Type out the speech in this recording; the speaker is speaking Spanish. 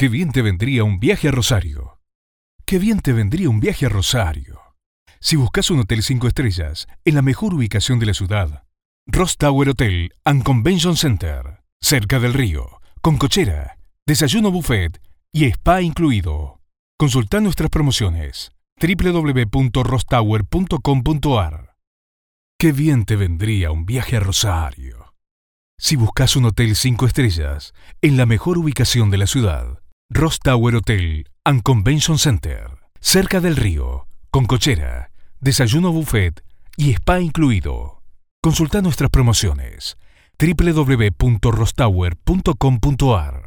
Qué bien te vendría un viaje a Rosario. Qué bien te vendría un viaje a Rosario. Si buscas un hotel 5 estrellas en la mejor ubicación de la ciudad, Ross Tower Hotel and Convention Center, cerca del río, con cochera, desayuno buffet y spa incluido. Consulta nuestras promociones www.rostower.com.ar. Qué bien te vendría un viaje a Rosario. Si buscas un hotel 5 estrellas en la mejor ubicación de la ciudad, Ross Tower Hotel and Convention Center, cerca del río, con cochera, desayuno buffet y spa incluido. Consulta nuestras promociones www.rostower.com.ar